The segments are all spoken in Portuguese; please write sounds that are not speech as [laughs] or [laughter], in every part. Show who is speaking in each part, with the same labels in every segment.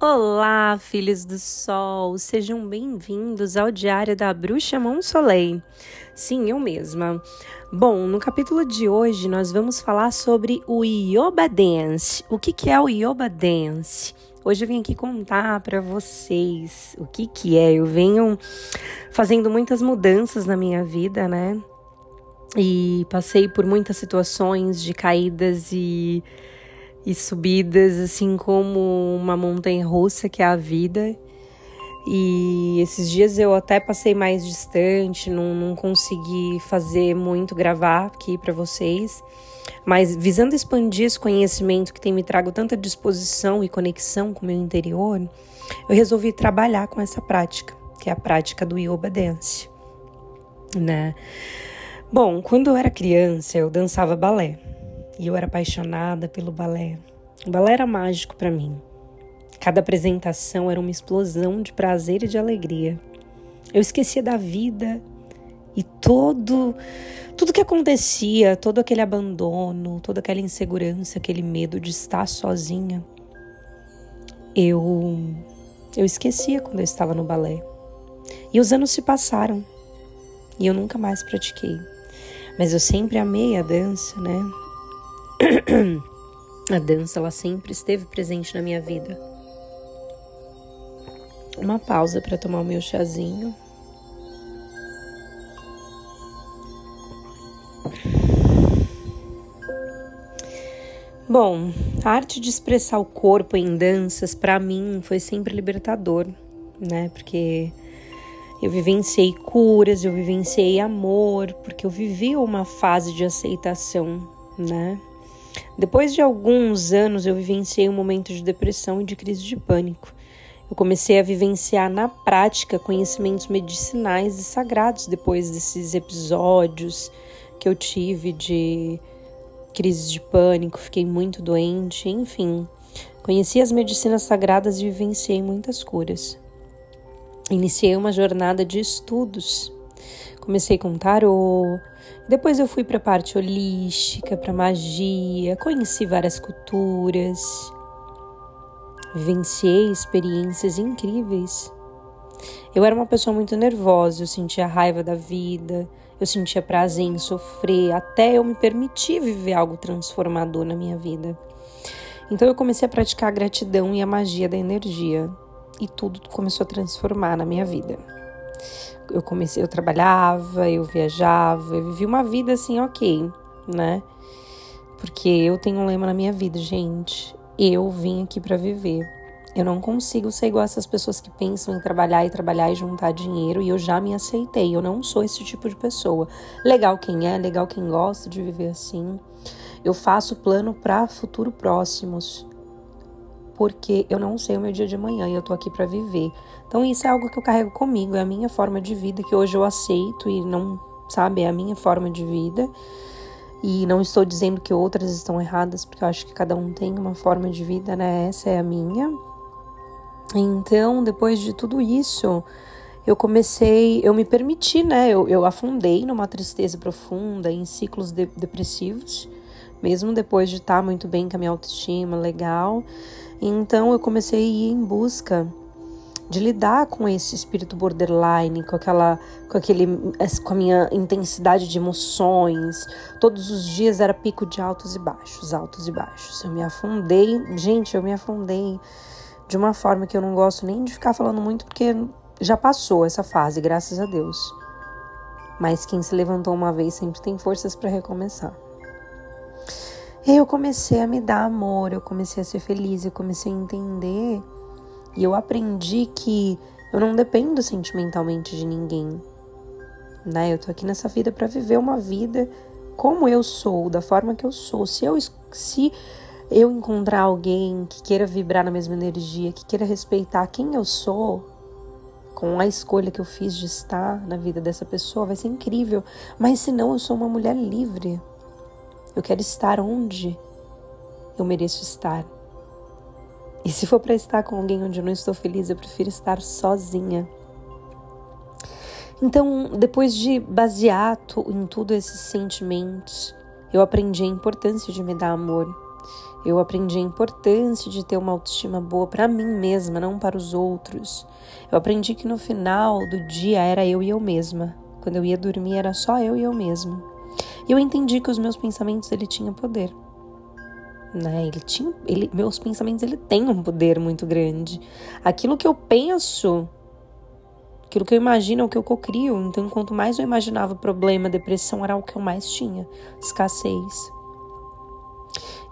Speaker 1: Olá, filhos do sol, sejam bem-vindos ao Diário da Bruxa Monsoleil. Sim, eu mesma. Bom, no capítulo de hoje nós vamos falar sobre o Yoba Dance. O que, que é o Yoba Dance? Hoje eu vim aqui contar para vocês o que, que é. Eu venho fazendo muitas mudanças na minha vida, né? E passei por muitas situações de caídas e e subidas, assim como uma montanha russa que é a vida. E esses dias eu até passei mais distante, não, não consegui fazer muito, gravar aqui para vocês. Mas visando expandir esse conhecimento que tem me trago tanta disposição e conexão com o meu interior, eu resolvi trabalhar com essa prática, que é a prática do Yoga Dance, né? Bom, quando eu era criança, eu dançava balé. E eu era apaixonada pelo balé. O balé era mágico para mim. Cada apresentação era uma explosão de prazer e de alegria. Eu esquecia da vida e todo tudo que acontecia, todo aquele abandono, toda aquela insegurança, aquele medo de estar sozinha. Eu eu esquecia quando eu estava no balé. E os anos se passaram e eu nunca mais pratiquei. Mas eu sempre amei a dança, né? [coughs] A dança, ela sempre esteve presente na minha vida. Uma pausa para tomar o meu chazinho. Bom, a arte de expressar o corpo em danças, para mim, foi sempre libertador, né? Porque eu vivenciei curas, eu vivenciei amor, porque eu vivi uma fase de aceitação, né? Depois de alguns anos, eu vivenciei um momento de depressão e de crise de pânico. Eu comecei a vivenciar na prática conhecimentos medicinais e sagrados depois desses episódios que eu tive de crise de pânico, fiquei muito doente, enfim. Conheci as medicinas sagradas e vivenciei muitas curas. Iniciei uma jornada de estudos. Comecei com tarô, depois eu fui para a parte holística, para magia, conheci várias culturas, vivenciei experiências incríveis. Eu era uma pessoa muito nervosa, eu sentia raiva da vida, eu sentia prazer em sofrer, até eu me permitir viver algo transformador na minha vida. Então eu comecei a praticar a gratidão e a magia da energia, e tudo começou a transformar na minha vida eu comecei, eu trabalhava, eu viajava, eu vivi uma vida assim, ok, né? Porque eu tenho um lema na minha vida, gente. Eu vim aqui para viver. Eu não consigo ser igual essas pessoas que pensam em trabalhar e trabalhar e juntar dinheiro e eu já me aceitei. Eu não sou esse tipo de pessoa. Legal quem é, legal quem gosta de viver assim. Eu faço plano para futuro próximos porque eu não sei o meu dia de amanhã e eu tô aqui para viver. Então isso é algo que eu carrego comigo, é a minha forma de vida que hoje eu aceito e não, sabe, é a minha forma de vida. E não estou dizendo que outras estão erradas, porque eu acho que cada um tem uma forma de vida, né? Essa é a minha. Então, depois de tudo isso, eu comecei, eu me permiti, né? Eu, eu afundei numa tristeza profunda, em ciclos de, depressivos, mesmo depois de estar muito bem com a minha autoestima, legal. Então eu comecei a ir em busca de lidar com esse espírito borderline, com aquela, com aquele, com a minha intensidade de emoções. Todos os dias era pico de altos e baixos, altos e baixos. Eu me afundei, gente, eu me afundei de uma forma que eu não gosto nem de ficar falando muito porque já passou essa fase, graças a Deus. Mas quem se levantou uma vez sempre tem forças para recomeçar. Eu comecei a me dar amor, eu comecei a ser feliz, eu comecei a entender e eu aprendi que eu não dependo sentimentalmente de ninguém. Né? Eu tô aqui nessa vida para viver uma vida como eu sou, da forma que eu sou. Se eu se eu encontrar alguém que queira vibrar na mesma energia, que queira respeitar quem eu sou, com a escolha que eu fiz de estar na vida dessa pessoa, vai ser incrível. Mas se não, eu sou uma mulher livre. Eu quero estar onde eu mereço estar. E se for para estar com alguém onde eu não estou feliz, eu prefiro estar sozinha. Então, depois de basear em tudo esses sentimentos, eu aprendi a importância de me dar amor. Eu aprendi a importância de ter uma autoestima boa para mim mesma, não para os outros. Eu aprendi que no final do dia era eu e eu mesma. Quando eu ia dormir era só eu e eu mesma. E eu entendi que os meus pensamentos ele tinham poder. Né? Ele tinha, ele, meus pensamentos ele tem um poder muito grande. Aquilo que eu penso, aquilo que eu imagino é o que eu cocrio. Então, quanto mais eu imaginava problema, depressão era o que eu mais tinha, escassez.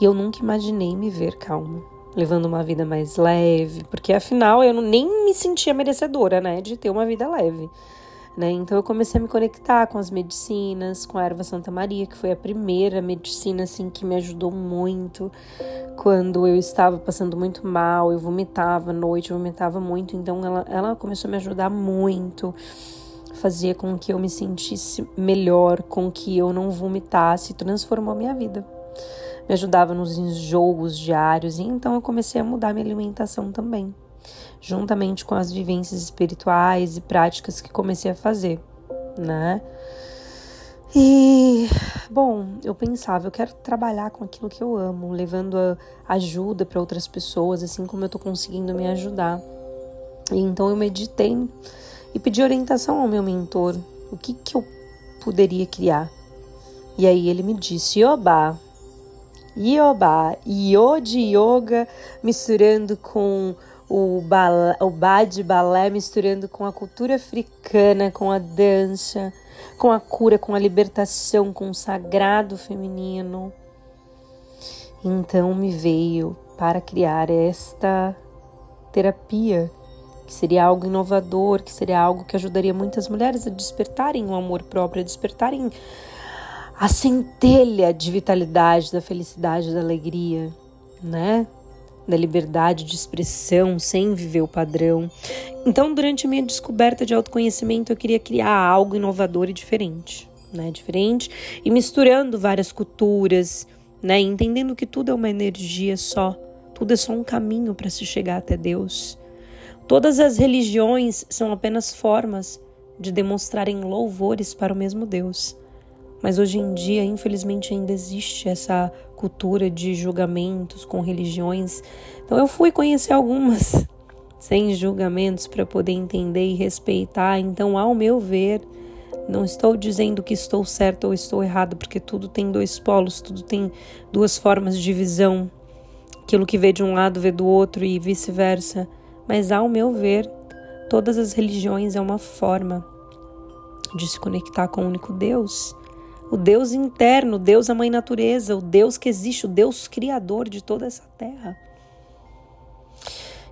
Speaker 1: E eu nunca imaginei me ver calma, levando uma vida mais leve, porque afinal eu nem me sentia merecedora, né, de ter uma vida leve. Né? Então eu comecei a me conectar com as medicinas, com a erva Santa Maria, que foi a primeira medicina assim que me ajudou muito quando eu estava passando muito mal, eu vomitava à noite, eu vomitava muito, então ela, ela começou a me ajudar muito, fazia com que eu me sentisse melhor, com que eu não vomitasse, transformou a minha vida. Me ajudava nos enjoos diários, e então eu comecei a mudar minha alimentação também juntamente com as vivências espirituais e práticas que comecei a fazer, né? E, bom, eu pensava, eu quero trabalhar com aquilo que eu amo, levando ajuda para outras pessoas, assim como eu tô conseguindo me ajudar. E então eu meditei e pedi orientação ao meu mentor, o que que eu poderia criar. E aí ele me disse, Yoba, Yoba, Yo de yoga misturando com o, balé, o bad balé misturando com a cultura africana, com a dança, com a cura, com a libertação, com o sagrado feminino. Então me veio para criar esta terapia, que seria algo inovador, que seria algo que ajudaria muitas mulheres a despertarem o amor próprio, a despertarem a centelha de vitalidade, da felicidade, da alegria, né? Da liberdade de expressão sem viver o padrão. Então, durante a minha descoberta de autoconhecimento, eu queria criar algo inovador e diferente, né? Diferente e misturando várias culturas, né? Entendendo que tudo é uma energia só, tudo é só um caminho para se chegar até Deus. Todas as religiões são apenas formas de demonstrarem louvores para o mesmo Deus. Mas hoje em dia, infelizmente, ainda existe essa cultura de julgamentos com religiões. Então eu fui conhecer algumas [laughs] sem julgamentos para poder entender e respeitar. Então, ao meu ver, não estou dizendo que estou certo ou estou errado, porque tudo tem dois polos, tudo tem duas formas de visão. Aquilo que vê de um lado vê do outro e vice-versa. Mas ao meu ver, todas as religiões é uma forma de se conectar com o único Deus o Deus interno, o Deus a mãe natureza, o Deus que existe, o Deus criador de toda essa terra.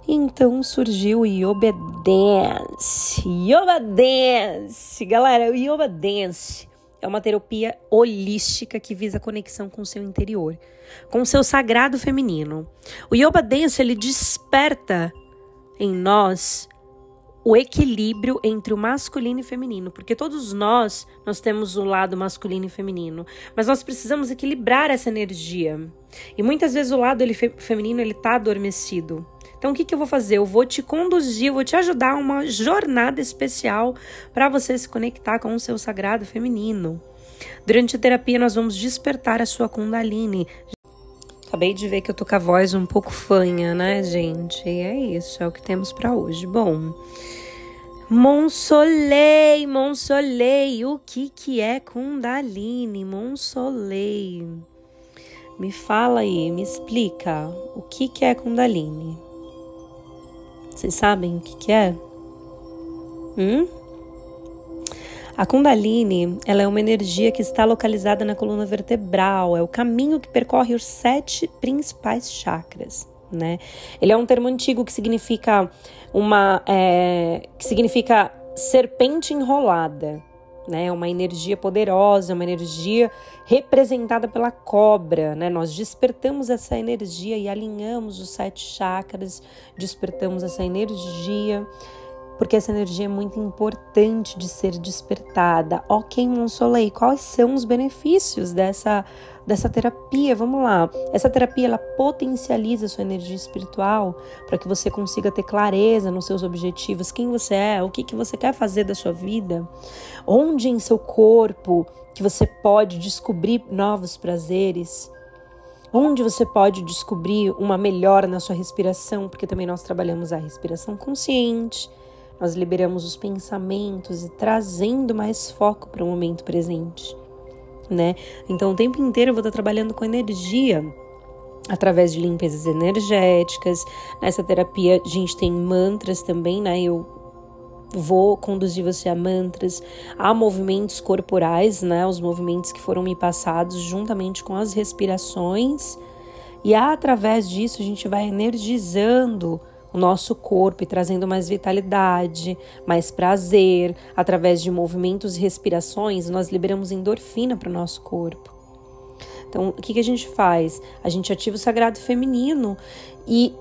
Speaker 1: Então surgiu o Yoga Dance. Yoga Dance! Galera, o Yoga Dance é uma terapia holística que visa a conexão com o seu interior, com o seu sagrado feminino. O Yoga Dance ele desperta em nós o equilíbrio entre o masculino e feminino, porque todos nós nós temos o lado masculino e feminino, mas nós precisamos equilibrar essa energia. E muitas vezes o lado ele, feminino ele tá adormecido. Então o que, que eu vou fazer? Eu vou te conduzir, vou te ajudar a uma jornada especial para você se conectar com o seu sagrado feminino. Durante a terapia nós vamos despertar a sua Kundalini, Acabei de ver que eu tô com a voz um pouco fanha, né, gente? E é isso, é o que temos para hoje. Bom, Monsolei, Monsolei, o que que é Kundalini? Monsolei. Me fala aí, me explica, o que que é Kundalini? Vocês sabem o que que é? Hum? A Kundalini, ela é uma energia que está localizada na coluna vertebral, é o caminho que percorre os sete principais chakras, né? Ele é um termo antigo que significa uma, é, que significa serpente enrolada, né? Uma energia poderosa, uma energia representada pela cobra, né? Nós despertamos essa energia e alinhamos os sete chakras, despertamos essa energia porque essa energia é muito importante de ser despertada. Ok, Monsolei, quais são os benefícios dessa, dessa terapia? Vamos lá. Essa terapia ela potencializa a sua energia espiritual para que você consiga ter clareza nos seus objetivos, quem você é, o que, que você quer fazer da sua vida, onde em seu corpo que você pode descobrir novos prazeres onde você pode descobrir uma melhora na sua respiração, porque também nós trabalhamos a respiração consciente, nós liberamos os pensamentos e trazendo mais foco para o momento presente, né? Então o tempo inteiro eu vou estar trabalhando com energia através de limpezas energéticas. Nessa terapia a gente tem mantras também, né? Eu vou conduzir você a mantras, a movimentos corporais, né? Os movimentos que foram me passados juntamente com as respirações. E através disso a gente vai energizando o nosso corpo e trazendo mais vitalidade, mais prazer. Através de movimentos e respirações, nós liberamos endorfina para o nosso corpo. Então, o que, que a gente faz? A gente ativa o sagrado feminino e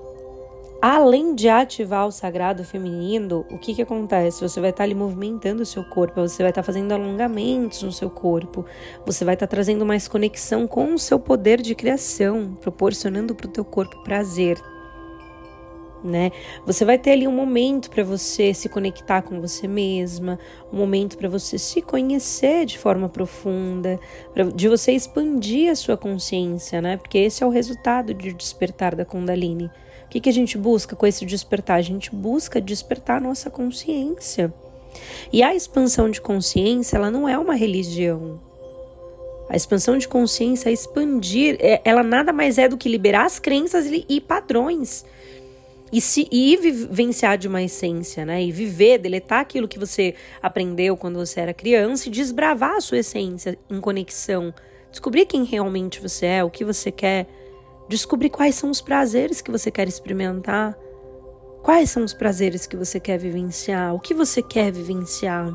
Speaker 1: além de ativar o sagrado feminino, o que, que acontece? Você vai estar ali movimentando o seu corpo, você vai estar fazendo alongamentos no seu corpo, você vai estar trazendo mais conexão com o seu poder de criação, proporcionando para o teu corpo prazer. Né? Você vai ter ali um momento para você se conectar com você mesma, um momento para você se conhecer de forma profunda, pra, de você expandir a sua consciência, né? Porque esse é o resultado de despertar da Kundalini que, que a gente busca com esse despertar? A gente busca despertar a nossa consciência. E a expansão de consciência, ela não é uma religião. A expansão de consciência, é expandir, ela nada mais é do que liberar as crenças e padrões. E, se, e vivenciar de uma essência, né? E viver, deletar aquilo que você aprendeu quando você era criança e desbravar a sua essência em conexão. Descobrir quem realmente você é, o que você quer Descobrir quais são os prazeres que você quer experimentar. Quais são os prazeres que você quer vivenciar? O que você quer vivenciar?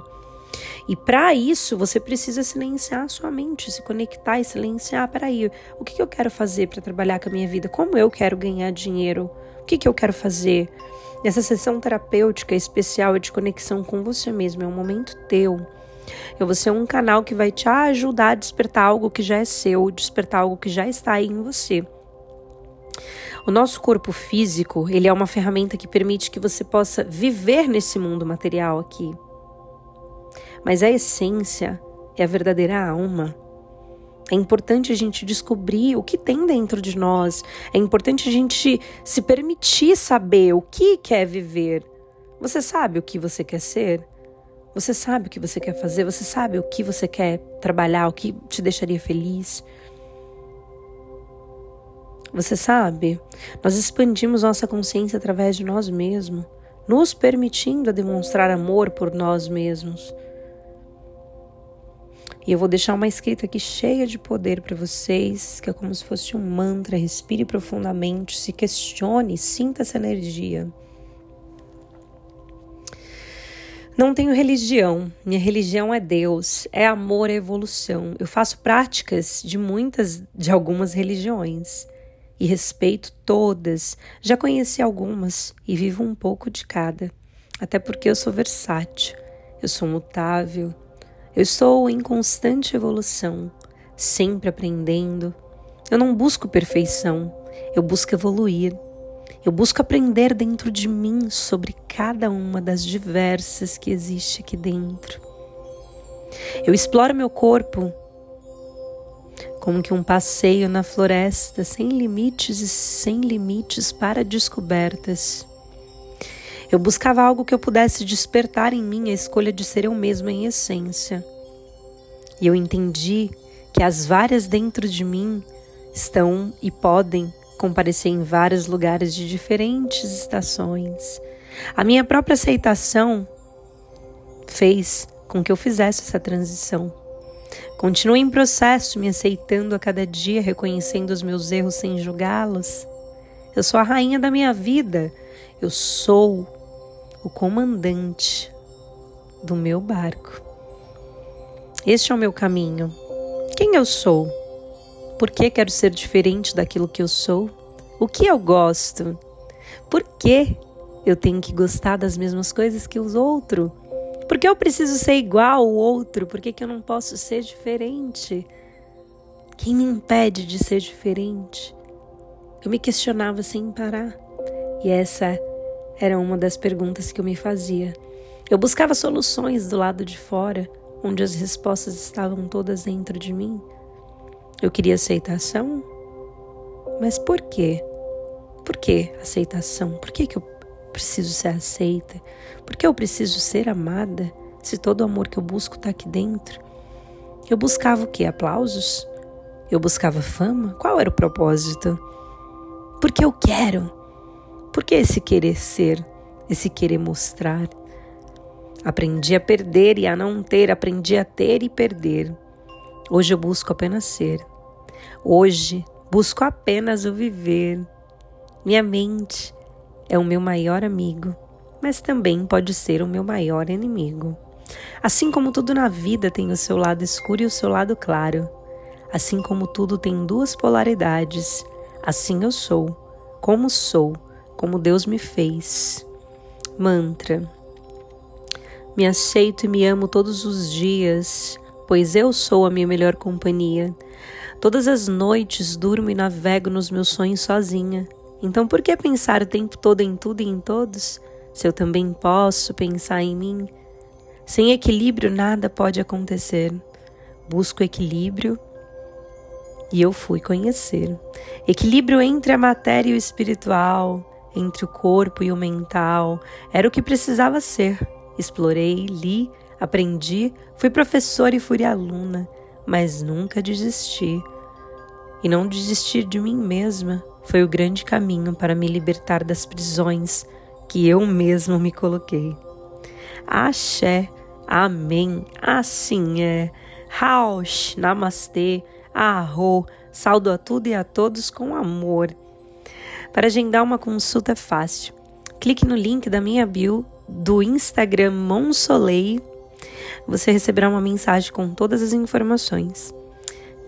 Speaker 1: E para isso, você precisa silenciar a sua mente, se conectar e silenciar. Peraí, o que, eu quero fazer para trabalhar com a minha vida? Como eu quero ganhar dinheiro? Que, que eu quero fazer? Essa sessão terapêutica especial é de conexão com você mesmo, é um momento teu. Eu vou ser um canal que vai te ajudar a despertar algo que já é seu, despertar algo que já está aí em você. O nosso corpo físico, ele é uma ferramenta que permite que você possa viver nesse mundo material aqui. Mas a essência é a verdadeira alma. É importante a gente descobrir o que tem dentro de nós. É importante a gente se permitir saber o que quer viver. Você sabe o que você quer ser? Você sabe o que você quer fazer? Você sabe o que você quer trabalhar? O que te deixaria feliz? Você sabe, nós expandimos nossa consciência através de nós mesmos, nos permitindo a demonstrar amor por nós mesmos. E eu vou deixar uma escrita aqui cheia de poder para vocês, que é como se fosse um mantra. Respire profundamente, se questione, sinta essa energia. Não tenho religião. Minha religião é Deus, é amor, é evolução. Eu faço práticas de muitas, de algumas religiões e respeito todas. Já conheci algumas e vivo um pouco de cada, até porque eu sou versátil, eu sou mutável, eu estou em constante evolução, sempre aprendendo. Eu não busco perfeição, eu busco evoluir. Eu busco aprender dentro de mim sobre cada uma das diversas que existe aqui dentro. Eu exploro meu corpo como que um passeio na floresta sem limites e sem limites para descobertas. Eu buscava algo que eu pudesse despertar em mim a escolha de ser eu mesma em essência. E eu entendi que as várias dentro de mim estão e podem comparecer em vários lugares de diferentes estações. A minha própria aceitação fez com que eu fizesse essa transição. Continuo em processo, me aceitando a cada dia, reconhecendo os meus erros sem julgá-los. Eu sou a rainha da minha vida. Eu sou o comandante do meu barco. Este é o meu caminho. Quem eu sou? Por que quero ser diferente daquilo que eu sou? O que eu gosto? Por que eu tenho que gostar das mesmas coisas que os outros? Por que eu preciso ser igual ao outro? Por que, que eu não posso ser diferente? Quem me impede de ser diferente? Eu me questionava sem parar. E essa era uma das perguntas que eu me fazia. Eu buscava soluções do lado de fora, onde as respostas estavam todas dentro de mim. Eu queria aceitação? Mas por quê? Por que aceitação? Por que, que eu preciso ser aceita? Por que eu preciso ser amada? Se todo o amor que eu busco está aqui dentro. Eu buscava o quê? Aplausos? Eu buscava fama? Qual era o propósito? Porque eu quero. Por que esse querer ser? Esse querer mostrar? Aprendi a perder e a não ter, aprendi a ter e perder. Hoje eu busco apenas ser. Hoje busco apenas o viver. Minha mente é o meu maior amigo, mas também pode ser o meu maior inimigo. Assim como tudo na vida tem o seu lado escuro e o seu lado claro, assim como tudo tem duas polaridades, assim eu sou, como sou, como Deus me fez. Mantra. Me aceito e me amo todos os dias, pois eu sou a minha melhor companhia. Todas as noites durmo e navego nos meus sonhos sozinha. Então, por que pensar o tempo todo em tudo e em todos, se eu também posso pensar em mim? Sem equilíbrio, nada pode acontecer. Busco equilíbrio e eu fui conhecer. Equilíbrio entre a matéria e o espiritual, entre o corpo e o mental, era o que precisava ser. Explorei, li, aprendi, fui professora e fui aluna, mas nunca desisti. E não desistir de mim mesma foi o grande caminho para me libertar das prisões que eu mesmo me coloquei. Axé, amém, assim é. Raush, namastê, arro, saldo a tudo e a todos com amor. Para agendar uma consulta é fácil. Clique no link da minha bio do Instagram Monsoleil. Você receberá uma mensagem com todas as informações.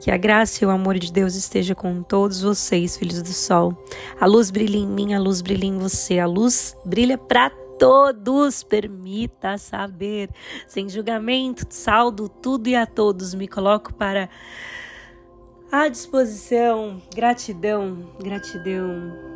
Speaker 1: Que a graça e o amor de Deus esteja com todos vocês, filhos do sol. A luz brilha em mim, a luz brilha em você, a luz brilha para todos. Permita saber, sem julgamento, saldo tudo e a todos. Me coloco para a disposição. Gratidão, gratidão.